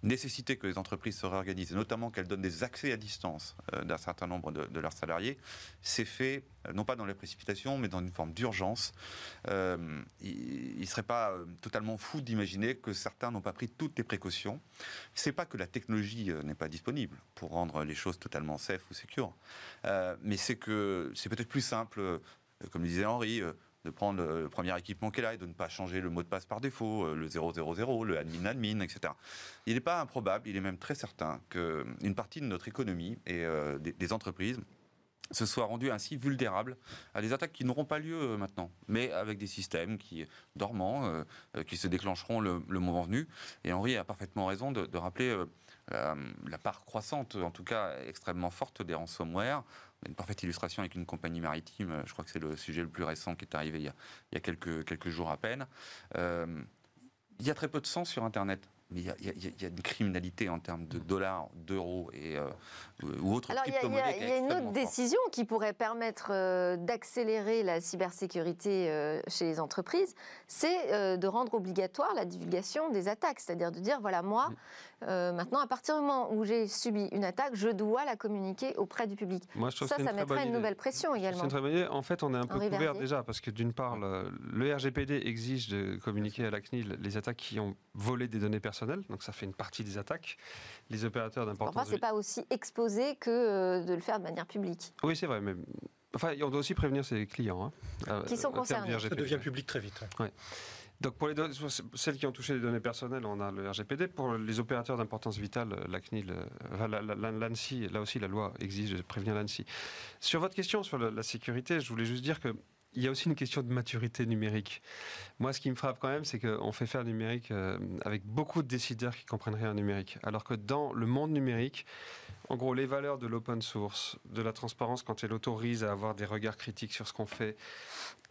Speaker 4: nécessité que les entreprises se réorganisent, notamment qu'elles donnent des accès à distance d'un certain nombre de, leurs salariés, s'est fait non pas dans la précipitation, mais dans une forme d'urgence. il ne serait pas totalement fou d'imaginer que certains n'ont pas pris toutes les précautions. C'est pas que la technologie n'est pas disponible pour rendre les choses totalement safe ou secure, mais c'est que c'est peut-être plus simple, comme disait Henri de prendre le premier équipement qu'elle a et de ne pas changer le mot de passe par défaut, euh, le 000, le admin admin, etc. Il n'est pas improbable, il est même très certain qu'une partie de notre économie et euh, des, entreprises se soit rendue ainsi vulnérable à des attaques qui n'auront pas lieu euh, maintenant, mais avec des systèmes qui dormants, qui se déclencheront le, moment venu. Et Henri a parfaitement raison de, rappeler la part croissante, en tout cas extrêmement forte des ransomware une parfaite illustration avec une compagnie maritime. Je crois que c'est le sujet le plus récent qui est arrivé il y a, quelques, quelques jours à peine. Euh, il y a très peu de sens sur Internet mais il y, a une criminalité en termes de dollars, d'euros et euh, ou autres
Speaker 1: Alors, Il y, a une autre décision qui pourrait permettre euh, d'accélérer la cybersécurité euh, chez les entreprises, c'est de rendre obligatoire la divulgation des attaques, c'est-à-dire de dire voilà moi maintenant à partir du moment où j'ai subi une attaque, je dois la communiquer auprès du public.
Speaker 5: Moi,
Speaker 1: ça, ça mettrait une nouvelle pression également.
Speaker 5: En fait, on est un peu couvert déjà parce que d'une part, le RGPD exige de communiquer à la CNIL les attaques qui ont volé des données personnelles donc ça fait une partie des attaques. Les opérateurs d'importance.
Speaker 1: Enfin, c'est pas aussi exposé que euh, de le faire de manière publique.
Speaker 5: Oui, c'est vrai, mais enfin, on doit aussi prévenir ses clients. Hein,
Speaker 1: euh, qui sont concernés.
Speaker 6: Ça devient public très vite.
Speaker 5: Donc pour les celles qui ont touché les données personnelles, on a le RGPD. Pour les opérateurs d'importance vitale, la CNIL, euh, l'ANSI, là aussi la loi exige de prévenir l'ANSI. Sur votre question sur la sécurité, je voulais juste dire que il y a aussi une question de maturité numérique. Moi, ce qui me frappe quand même, c'est qu'on fait faire le numérique euh, avec beaucoup de décideurs qui comprennent rien en numérique. Alors que dans le monde numérique, en gros, les valeurs de l'open source, de la transparence quand elle autorise à avoir des regards critiques sur ce qu'on fait,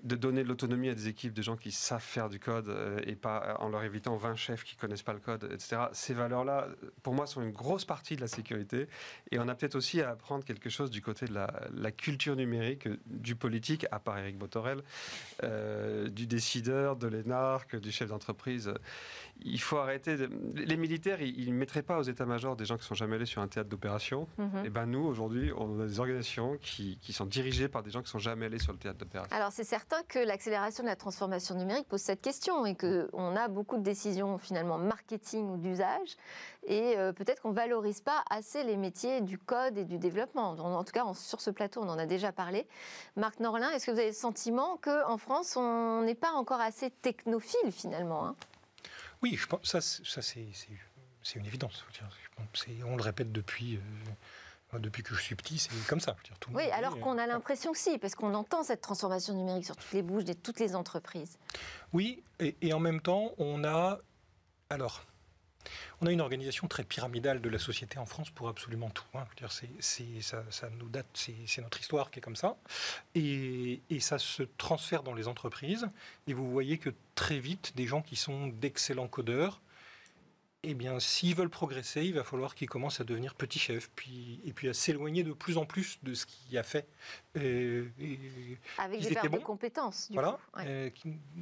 Speaker 5: de donner de l'autonomie à des équipes de gens qui savent faire du code euh, et pas euh, en leur évitant 20 chefs qui connaissent pas le code, etc. Ces valeurs-là, pour moi, sont une grosse partie de la sécurité. Et on a peut-être aussi à apprendre quelque chose du côté de la, culture numérique, du politique, à part Eric Botorel, euh, du décideur, de l'énarque, du chef d'entreprise. Il faut arrêter. Les militaires, ils ne mettraient pas aux états-majors des gens qui sont jamais allés sur un théâtre d'opération. Mhm. Et eh ben nous, aujourd'hui, on a des organisations qui, qui, sont dirigées par des gens qui sont jamais allés sur le théâtre d'opération.
Speaker 1: Alors c'est certain que l'accélération de la transformation numérique pose cette question et qu'on a beaucoup de décisions finalement marketing ou d'usage et euh, peut-être qu'on ne valorise pas assez les métiers du code et du développement. En, tout cas, sur ce plateau, on en a déjà parlé. Marc Norlin, est-ce que vous avez le sentiment qu'en France, on n'est pas encore assez technophile finalement hein?
Speaker 6: Oui, je pense ça, ça c'est une évidence. On le répète depuis... Euh, depuis que je suis petit, c'est comme ça.
Speaker 1: tout oui, alors euh, qu'on a l'impression que si, parce qu'on entend cette transformation numérique sur toutes les bouches de toutes les entreprises.
Speaker 6: Oui, et, en même temps, on a. Alors. On a une organisation très pyramidale de la société en France pour absolument tout. Hein. C'est, ça, ça, nous date, c'est, notre histoire qui est comme ça. Et, et, ça se transfère dans les entreprises. Et vous voyez que très vite, des gens qui sont d'excellents codeurs eh bien, s'ils veulent progresser, il va falloir qu'ils commencent à devenir petits chefs, puis, et puis à s'éloigner de plus en plus de ce qui a fait.
Speaker 1: Euh, avec des pertes de compétences.
Speaker 6: Du voilà, euh,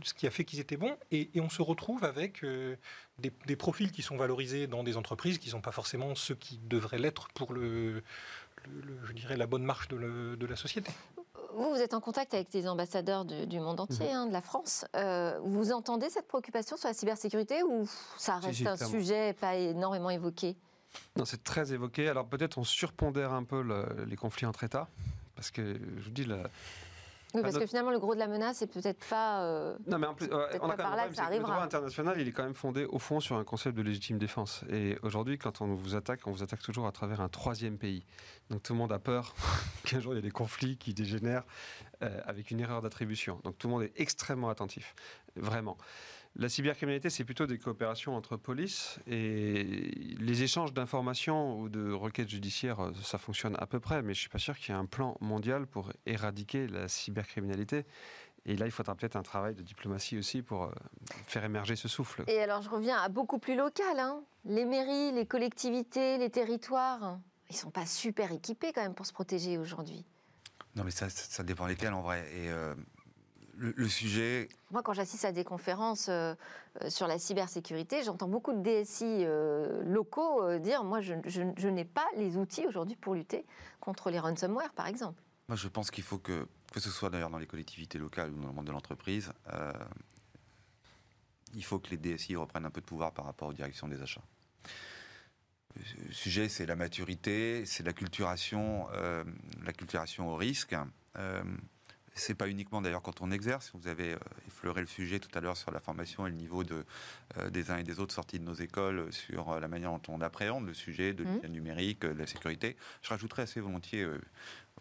Speaker 6: ce qui a fait qu'ils étaient bons. Et, on se retrouve avec euh, des, profils qui sont valorisés dans des entreprises qui ne sont pas forcément ceux qui devraient l'être pour le, je dirais, la bonne marche de la société.
Speaker 1: Vous, vous êtes en contact avec des ambassadeurs du monde entier, mhm. hein, de la France. Euh, vous entendez cette préoccupation sur la cybersécurité ou ça reste un sujet pas énormément évoqué?
Speaker 5: Non, c'est très évoqué. Alors peut-être on surpondère un peu les conflits entre États, parce que je vous dis,
Speaker 1: Oui, parce que finalement, le gros de la menace, c'est peut-être pas. Euh,
Speaker 5: non, mais en plus, on a quand même ça Le droit international, il est quand même fondé au fond sur un concept de légitime défense. Et aujourd'hui, quand on vous attaque, on vous attaque toujours à travers un troisième pays. Donc tout le monde a peur [LAUGHS] qu'un jour il y ait des conflits qui dégénèrent euh, avec une erreur d'attribution. Donc tout le monde est extrêmement attentif, vraiment. La cybercriminalité, c'est plutôt des coopérations entre polices et les échanges d'informations ou de requêtes judiciaires, ça fonctionne à peu près, mais je ne suis pas sûr qu'il y ait un plan mondial pour éradiquer la cybercriminalité. Et là, il faudra peut-être un travail de diplomatie aussi pour euh, faire émerger ce souffle.
Speaker 1: Et alors, je reviens à beaucoup plus local. Hein. Les mairies, les collectivités, les territoires, ils ne sont pas super équipés quand même pour se protéger aujourd'hui.
Speaker 4: Non, mais ça, ça dépend lesquels en vrai. Et euh, le, sujet.
Speaker 1: Moi, quand j'assiste à des conférences euh, euh, sur la cybersécurité, j'entends beaucoup de DSI euh, locaux dire Moi, je, n'ai pas les outils aujourd'hui pour lutter contre les ransomware, par exemple.
Speaker 4: Moi, je pense qu'il faut que, que ce soit d'ailleurs dans les collectivités locales ou dans le monde de l'entreprise, il faut que les DSI reprennent un peu de pouvoir par rapport aux directions des achats. Le sujet, c'est la maturité, c'est la culturation, la culturation au risque. C'est pas uniquement d'ailleurs quand on exerce. Vous avez euh, effleuré le sujet tout à l'heure sur la formation et le niveau de, euh, des uns et des autres sortis de nos écoles sur euh, la manière dont on appréhende le sujet de mmh. numérique, de la sécurité. Je rajouterais assez volontiers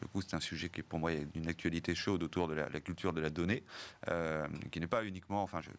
Speaker 4: du coup, c'est un sujet qui, pour moi, est d'une actualité chaude autour de la, culture de la donnée, qui n'est pas uniquement. Enfin, je,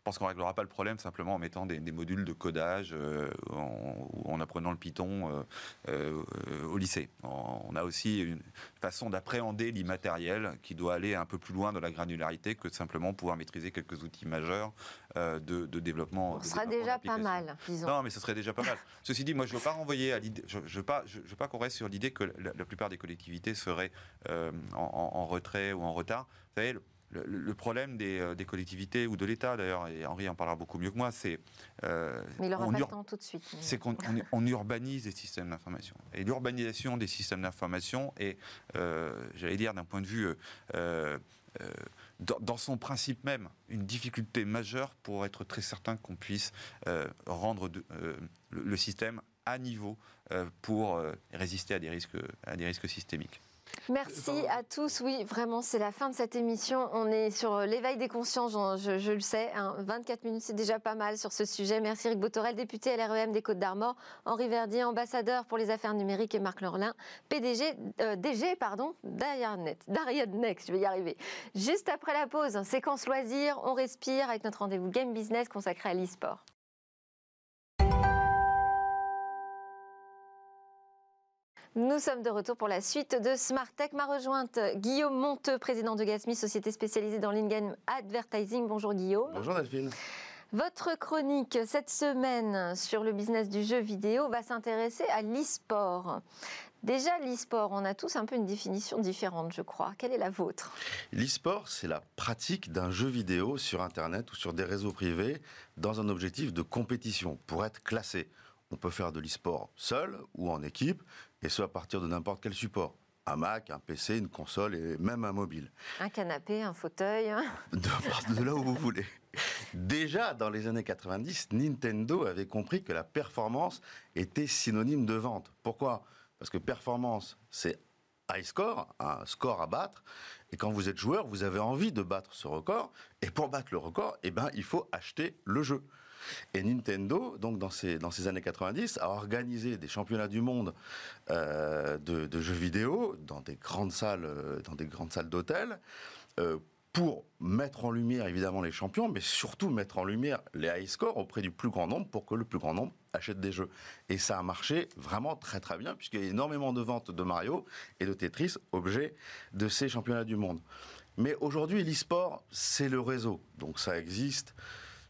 Speaker 4: je pense qu'on ne réglera pas le problème simplement en mettant des, modules de codage euh, ou en, apprenant le Python euh, euh, au lycée. On a aussi une façon d'appréhender l'immatériel qui doit aller un peu plus loin dans la granularité que simplement pouvoir maîtriser quelques outils majeurs de, développement.
Speaker 1: Ce sera déjà pas mal, disons.
Speaker 4: Non, mais ce serait déjà pas mal. Ceci dit, moi, je ne veux pas renvoyer à l'idée, je veux pas, je, veux pas qu'on reste sur l'idée que la, plupart des collectivités seraient en, en, retrait ou en retard. Vous savez, le, problème euh, des, collectivités ou de l'État d'ailleurs, et Henri en parlera beaucoup mieux que moi, c'est
Speaker 1: euh, mais il aura pas le temps tout de suite.
Speaker 4: C'est qu'on on, urbanise les systèmes d'information. Et l'urbanisation des systèmes d'information est, euh, j'allais dire, d'un point de vue dans, son principe même, une difficulté majeure pour être très certain qu'on puisse rendre le, système à niveau pour résister à des risques, à des risques systémiques.
Speaker 1: Merci à tous. Oui, vraiment, c'est la fin de cette émission. On est sur l'éveil des consciences, je, le sais. 24 hein. minutes, c'est déjà pas mal sur ce sujet. Merci Eric Botorel, député LREM des Côtes d'Armor, Henri Verdier, ambassadeur pour les affaires numériques, et Marc Lorlin, PDG, euh, DG, pardon, d'Ariadnet, Next, je vais y arriver. Juste après la pause, séquence loisirs, on respire avec notre rendez-vous Game Business consacré à l'e-sport. Nous sommes de retour pour la suite de Smart Tech. Ma rejointe, Guillaume Monteux, président de Gasmi, société spécialisée dans l'in-game advertising. Bonjour Guillaume.
Speaker 7: Bonjour Delphine.
Speaker 1: Votre chronique cette semaine sur le business du jeu vidéo va s'intéresser à l'e-sport. Déjà, l'e-sport, on a tous un peu une définition différente, je crois. Quelle est la vôtre?
Speaker 7: L'e-sport, c'est la pratique d'un jeu vidéo sur Internet ou sur des réseaux privés dans un objectif de compétition pour être classé. On peut faire de l'e-sport seul ou en équipe, et ce à partir de n'importe quel support. Un Mac, un PC, une console et même un mobile.
Speaker 1: Un canapé, un fauteuil. [LAUGHS]
Speaker 7: De, de là où vous voulez. Déjà, dans les années 90, Nintendo avait compris que la performance était synonyme de vente. Pourquoi? Parce que performance, c'est high score, un score à battre. Et quand vous êtes joueur, vous avez envie de battre ce record. Et pour battre le record, eh ben, il faut acheter le jeu. Et Nintendo, donc dans ces, dans ces années 90, a organisé des championnats du monde euh, de, jeux vidéo dans des grandes salles, euh, dans des grandes salles d'hôtel. Euh, pour mettre en lumière évidemment les champions, mais surtout mettre en lumière les high scores auprès du plus grand nombre pour que le plus grand nombre achète des jeux. Et ça a marché vraiment très très bien, puisqu'il y a énormément de ventes de Mario et de Tetris, objet de ces championnats du monde. Mais aujourd'hui, l'e-sport, c'est le réseau. Donc ça existe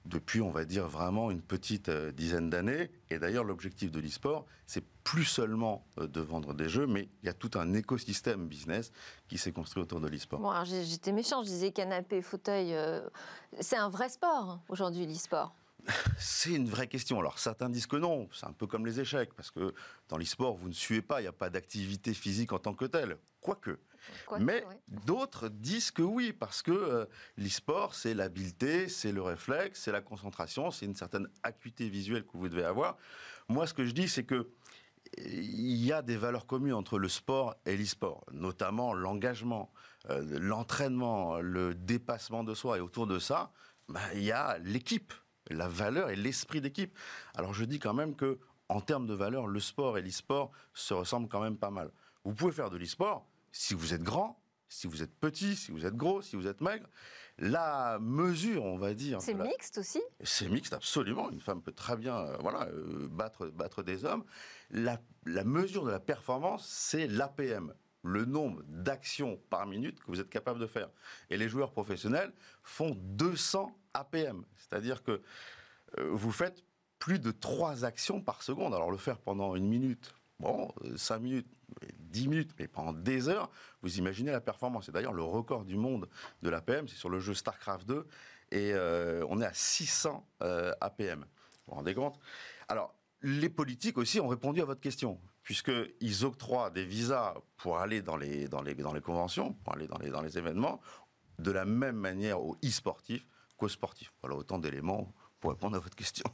Speaker 7: depuis, on va dire, vraiment une petite euh, dizaine d'années. Et d'ailleurs, l'objectif de l'e-sport, c'est plus seulement euh, de vendre des jeux, mais il y a tout un écosystème business qui s'est construit autour de l'e-sport.
Speaker 1: J'étais méchant, je disais canapé, fauteuil. Euh, c'est un vrai sport hein, aujourd'hui, l'e-sport.
Speaker 7: C'est une vraie question. Alors certains disent que non, c'est un peu comme les échecs, parce que dans l'e-sport, vous ne suez pas, il n'y a pas d'activité physique en tant que telle. Quoique. Mais d'autres disent que oui, parce que euh, l'e-sport, c'est l'habileté, c'est le réflexe, c'est la concentration, c'est une certaine acuité visuelle que vous devez avoir. Moi, ce que je dis, c'est que il y a des valeurs communes entre le sport et l'e-sport, notamment l'engagement, euh, l'entraînement, le dépassement de soi. Et autour de ça, bah, il y a l'équipe, la valeur et l'esprit d'équipe. Alors je dis quand même que, en termes de valeur, le sport et l'e-sport se ressemblent quand même pas mal. Vous pouvez faire de l'e-sport si vous êtes grand, si vous êtes petit, si vous êtes gros, si vous êtes maigre. La mesure, on va dire.
Speaker 1: C'est mixte aussi?
Speaker 7: C'est mixte, absolument. Une femme peut très bien euh, voilà, euh, battre, battre des hommes. La, la mesure de la performance, c'est l'APM, le nombre d'actions par minute que vous êtes capable de faire. Et les joueurs professionnels font 200 APM. C'est-à-dire que euh, vous faites plus de 3 actions par seconde. Alors le faire pendant une minute, bon, 5 minutes, 10 minutes, mais pendant des heures, vous imaginez la performance. Et d'ailleurs, le record du monde de l'APM, c'est sur le jeu StarCraft 2, et euh, on est à 600 euh, APM. Vous vous rendez compte? Alors, les politiques aussi ont répondu à votre question, puisqu'ils octroient des visas pour aller dans les, dans les, dans les conventions, pour aller dans les, dans les événements, de la même manière aux e-sportifs qu'aux sportifs. Voilà autant d'éléments pour répondre à votre question.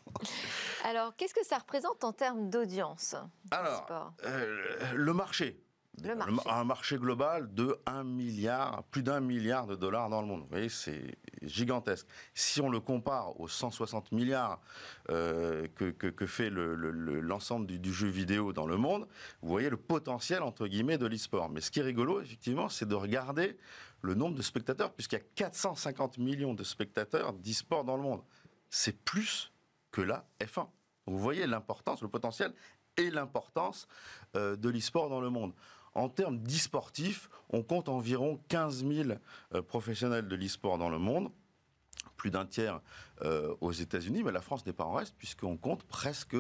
Speaker 7: [LAUGHS]
Speaker 1: Alors, qu'est-ce que ça représente en termes d'audience
Speaker 7: Alors, euh, le marché.
Speaker 1: Le marché.
Speaker 7: Un marché global de 1 milliard, plus d'un milliard de dollars dans le monde. Vous voyez, c'est gigantesque. Si on le compare aux 160 milliards euh, que, que, que, fait l'ensemble le, le, du, du, jeu vidéo dans le monde, vous voyez le potentiel, entre guillemets, de l'e-sport. Mais ce qui est rigolo, effectivement, c'est de regarder le nombre de spectateurs, puisqu'il y a 450 millions de spectateurs d'e-sport dans le monde. C'est plus que la F1. Vous voyez l'importance, le potentiel et l'importance euh, de l'e-sport dans le monde. En termes d'e-sportifs, on compte environ 15 000 euh, professionnels de l'e-sport dans le monde, plus d'un tiers euh, aux États-Unis, mais la France n'est pas en reste puisqu'on compte presque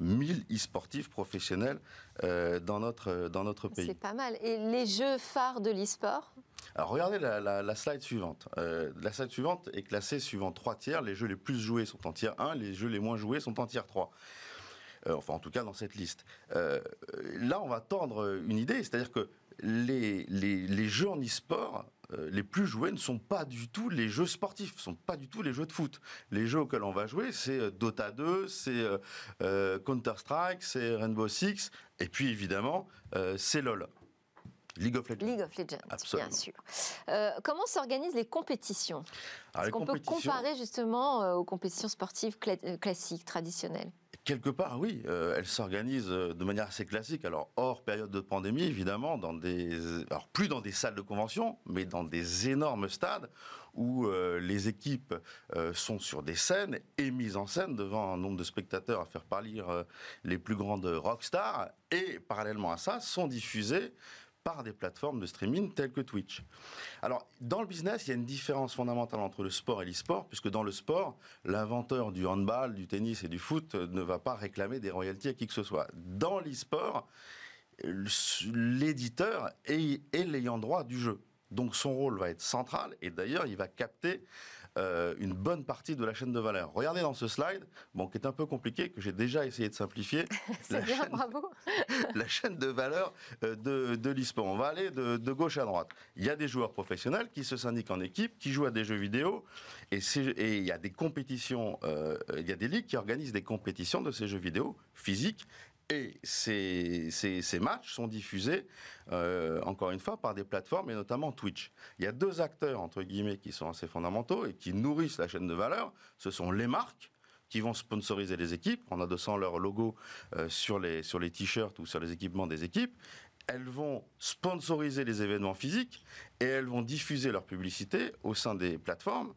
Speaker 7: 1000 e-sportifs professionnels euh, dans, notre, dans notre pays.
Speaker 1: C'est pas mal. Et les jeux phares de l'e-sport?
Speaker 7: Alors regardez la, la, la slide suivante. Euh, la slide suivante est classée suivant trois tiers. Les jeux les plus joués sont en tiers 1, les jeux les moins joués sont en tiers 3. Euh, enfin, en tout cas, dans cette liste. Euh, là, on va tendre une idée, c'est-à-dire que les, les, les, jeux en e-sport euh, les plus joués ne sont pas du tout les jeux sportifs, ne sont pas du tout les jeux de foot. Les jeux auxquels on va jouer, c'est Dota 2, c'est euh, Counter-Strike, c'est Rainbow Six, et puis évidemment, euh, c'est LoL. League of Legends.
Speaker 1: League of Legends, Absolument. bien sûr. Euh, comment s'organisent les compétitions? Est-ce qu'on peut comparer justement euh, aux compétitions sportives cla classiques, traditionnelles?
Speaker 7: Quelque part, oui. Euh, elles s'organisent de manière assez classique. Alors, hors période de pandémie, évidemment, dans des, alors plus dans des salles de convention, mais dans des énormes stades où euh, les équipes euh, sont sur des scènes et mises en scène devant un nombre de spectateurs à faire parler euh, les plus grandes rockstars. Et parallèlement à ça, sont diffusées par des plateformes de streaming telles que Twitch. Alors, dans le business, il y a une différence fondamentale entre le sport et l'e-sport, puisque dans le sport, l'inventeur du handball, du tennis et du foot ne va pas réclamer des royalties à qui que ce soit. Dans l'e-sport, l'éditeur est, l'ayant droit du jeu. Donc son rôle va être central et d'ailleurs il va capter euh, une bonne partie de la chaîne de valeur. Regardez dans ce slide, bon, qui est un peu compliqué, que j'ai déjà essayé de simplifier. [LAUGHS]
Speaker 1: C'est bien, chaîne, bravo. [LAUGHS]
Speaker 7: la chaîne de valeur euh, de, de l'e-sport. On va aller de, de, gauche à droite. Il y a des joueurs professionnels qui se syndiquent en équipe, qui jouent à des jeux vidéo, et, et il y a des compétitions, euh, il y a des ligues qui organisent des compétitions de ces jeux vidéo physiques et ces, matchs sont diffusés, euh, encore une fois, par des plateformes et notamment Twitch. Il y a deux acteurs, entre guillemets, qui sont assez fondamentaux et qui nourrissent la chaîne de valeur. Ce sont les marques qui vont sponsoriser les équipes en adossant leur logo euh, sur les, sur les t-shirts ou sur les équipements des équipes. Elles vont sponsoriser les événements physiques et elles vont diffuser leur publicité au sein des plateformes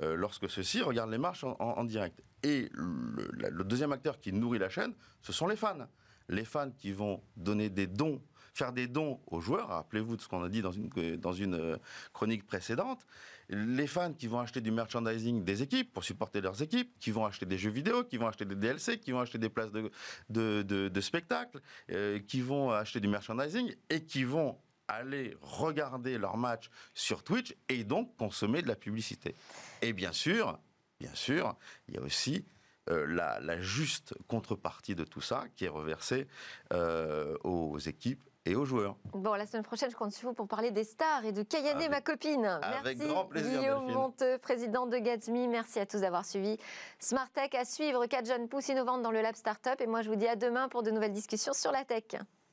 Speaker 7: euh, lorsque ceux-ci regardent les matchs en, direct. Et le, deuxième acteur qui nourrit la chaîne, ce sont les fans. Les fans qui vont donner des dons, faire des dons aux joueurs. Rappelez-vous de ce qu'on a dit dans une, une chronique précédente. Les fans qui vont acheter du merchandising des équipes pour supporter leurs équipes, qui vont acheter des jeux vidéo, qui vont acheter des DLC, qui vont acheter des places de spectacle, euh, qui vont acheter du merchandising et qui vont aller regarder leur match sur Twitch et donc consommer de la publicité. Et bien sûr, bien sûr, il y a aussi euh, la, la, juste contrepartie de tout ça qui est reversée euh, aux équipes et aux joueurs.
Speaker 1: Bon, la semaine prochaine, je compte sur vous pour parler des stars et de Kayane,
Speaker 7: Avec-
Speaker 1: ma copine.
Speaker 7: avec
Speaker 1: Merci
Speaker 7: grand plaisir,
Speaker 1: Guillaume
Speaker 7: Delphine.
Speaker 1: Monteux, président de Gatsby. Merci à tous d'avoir suivi Smart Tech à suivre. 4 jeunes pousses innovantes dans le Lab Startup. Et moi, je vous dis à demain pour de nouvelles discussions sur la tech.